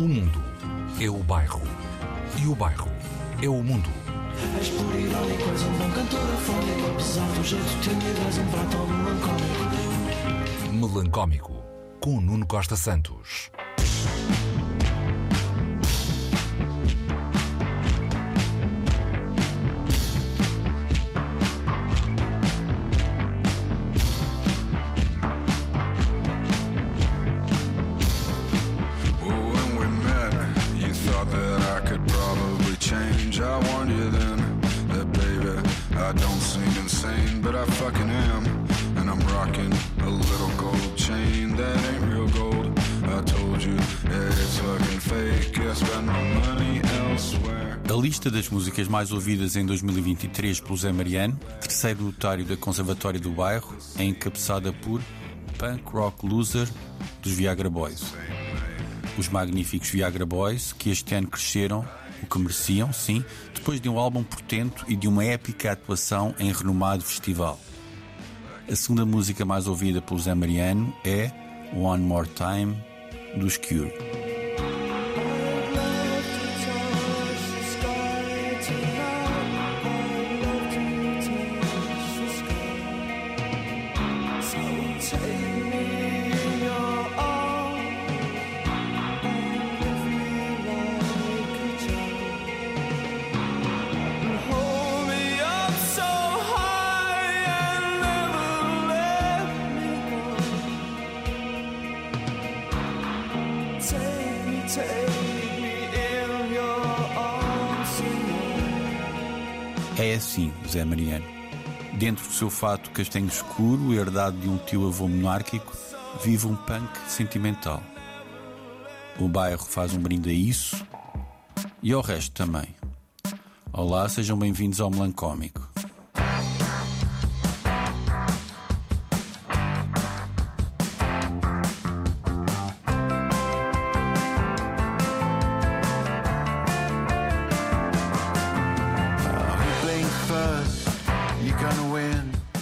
O mundo é o bairro. E o bairro é o mundo. És por irónico, és um bom cantor afónico Apesar do jeito tímido, és um prato melancólico. Com Nuno Costa Santos. I don't seem insane, but I fucking am. And I'm rocking a little gold chain that ain't real gold. I told you it's fucking fake. I spend my money elsewhere. A lista das músicas mais ouvidas em 2023 pelo Zé Mariano, terceiro notário da Conservatória do Bairro, é encabeçada por Punk Rock Loser dos Viagra Boys. Os magníficos Viagra Boys, que este ano cresceram o que mereciam, sim, depois de um álbum portento e de uma épica atuação em renomado festival. A segunda música mais ouvida pelo Zé Mariano é One More Time dos Cure. É assim, Zé Mariano. Dentro do seu fato castanho escuro, herdado de um tio-avô monárquico, vive um punk sentimental. O bairro faz um brinde a isso e ao resto também. Olá, sejam bem-vindos ao Melancómico.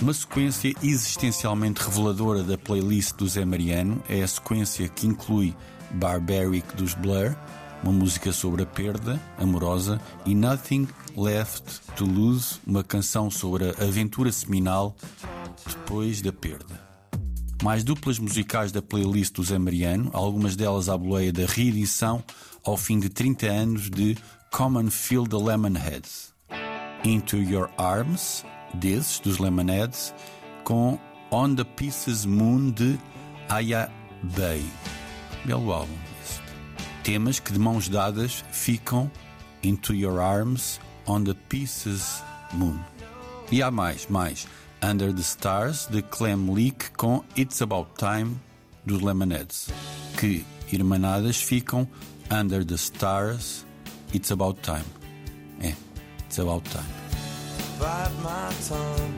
Uma sequência existencialmente reveladora da playlist do Zé Mariano é a sequência que inclui Barbaric dos Blur, uma música sobre a perda amorosa, e Nothing Left to Lose, uma canção sobre a aventura seminal depois da perda. Mais duplas musicais da playlist do Zé Mariano, algumas delas à boleia da reedição ao fim de 30 anos de Common Field the Lemonheads. Into Your Arms, desses, dos Lemonheads, com On the Pieces Moon de Aya Bay. Belo álbum. Temas que de mãos dadas ficam Into Your Arms, On the Pieces Moon. E há mais, mais. Under the Stars de Clem Leak com It's About Time dos Lemonheads, que, irmanadas, ficam Under the Stars, It's About Time. É, It's About Time. Bite my tongue.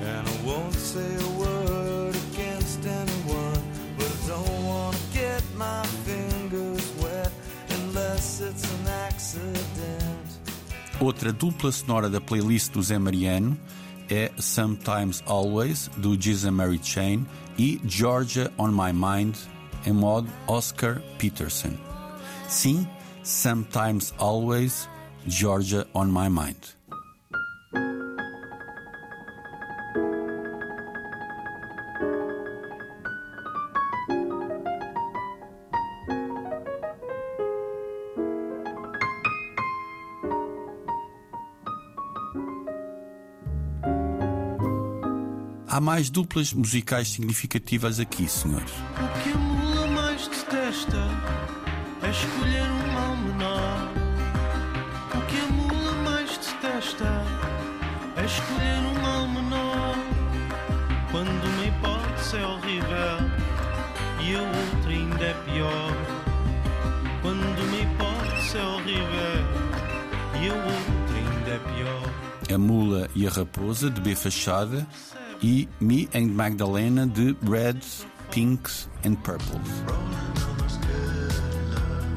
And I won't say a word against anyone. But I don't want to get my fingers wet unless it's an accident. Outra dupla sonora da playlist do Zé Mariano é Sometimes Always, do Giza Mary Chain, e Georgia on My Mind, em modo Oscar Peterson. Sim, Sometimes Always, Georgia on My Mind. Há mais duplas musicais significativas aqui, senhores. O que a mula mais detesta é escolher um mal menor. O que a mula mais detesta é escolher um mal menor. Quando uma hipótese é horrível e a outra ainda é pior. Quando uma hipótese é horrível e a outra ainda é pior. A Mula e a Raposa, de B Fachada, e Me and Magdalena, de Reds, Pinks and Purples.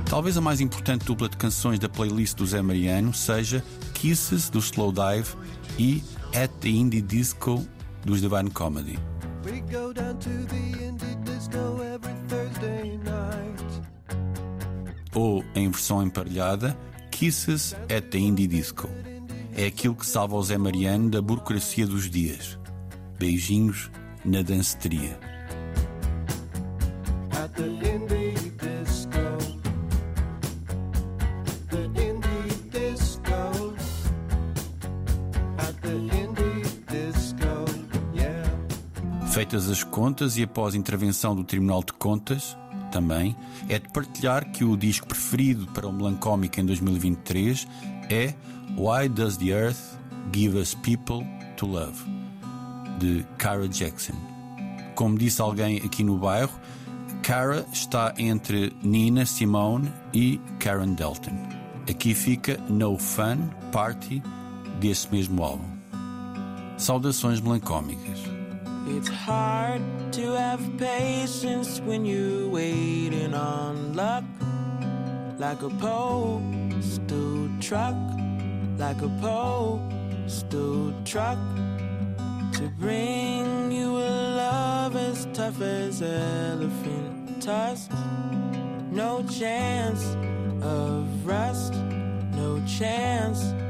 Talvez a mais importante dupla de canções da playlist do Zé Mariano seja Kisses, do Slow Dive, e At the Indie Disco, dos Divine Comedy. We go down to the indie disco every Thursday night. ou, em versão emparelhada, Kisses at the Indie Disco. É aquilo que salva o Zé Mariano da burocracia dos dias. Beijinhos na danceteria. Feitas as contas e após intervenção do Tribunal de Contas, também, é de partilhar que o disco preferido para o Melancómico em 2023 é Why Does the Earth Give Us People to Love, de Cara Jackson. Como disse alguém aqui no bairro, Cara está entre Nina Simone e Karen Delton. Aqui fica No Fun Party desse mesmo álbum. Saudações melancómicas. It's hard to have patience when you're waiting on luck. Like a postal truck, like a postal truck. To bring you a love as tough as elephant tusks. No chance of rest, no chance.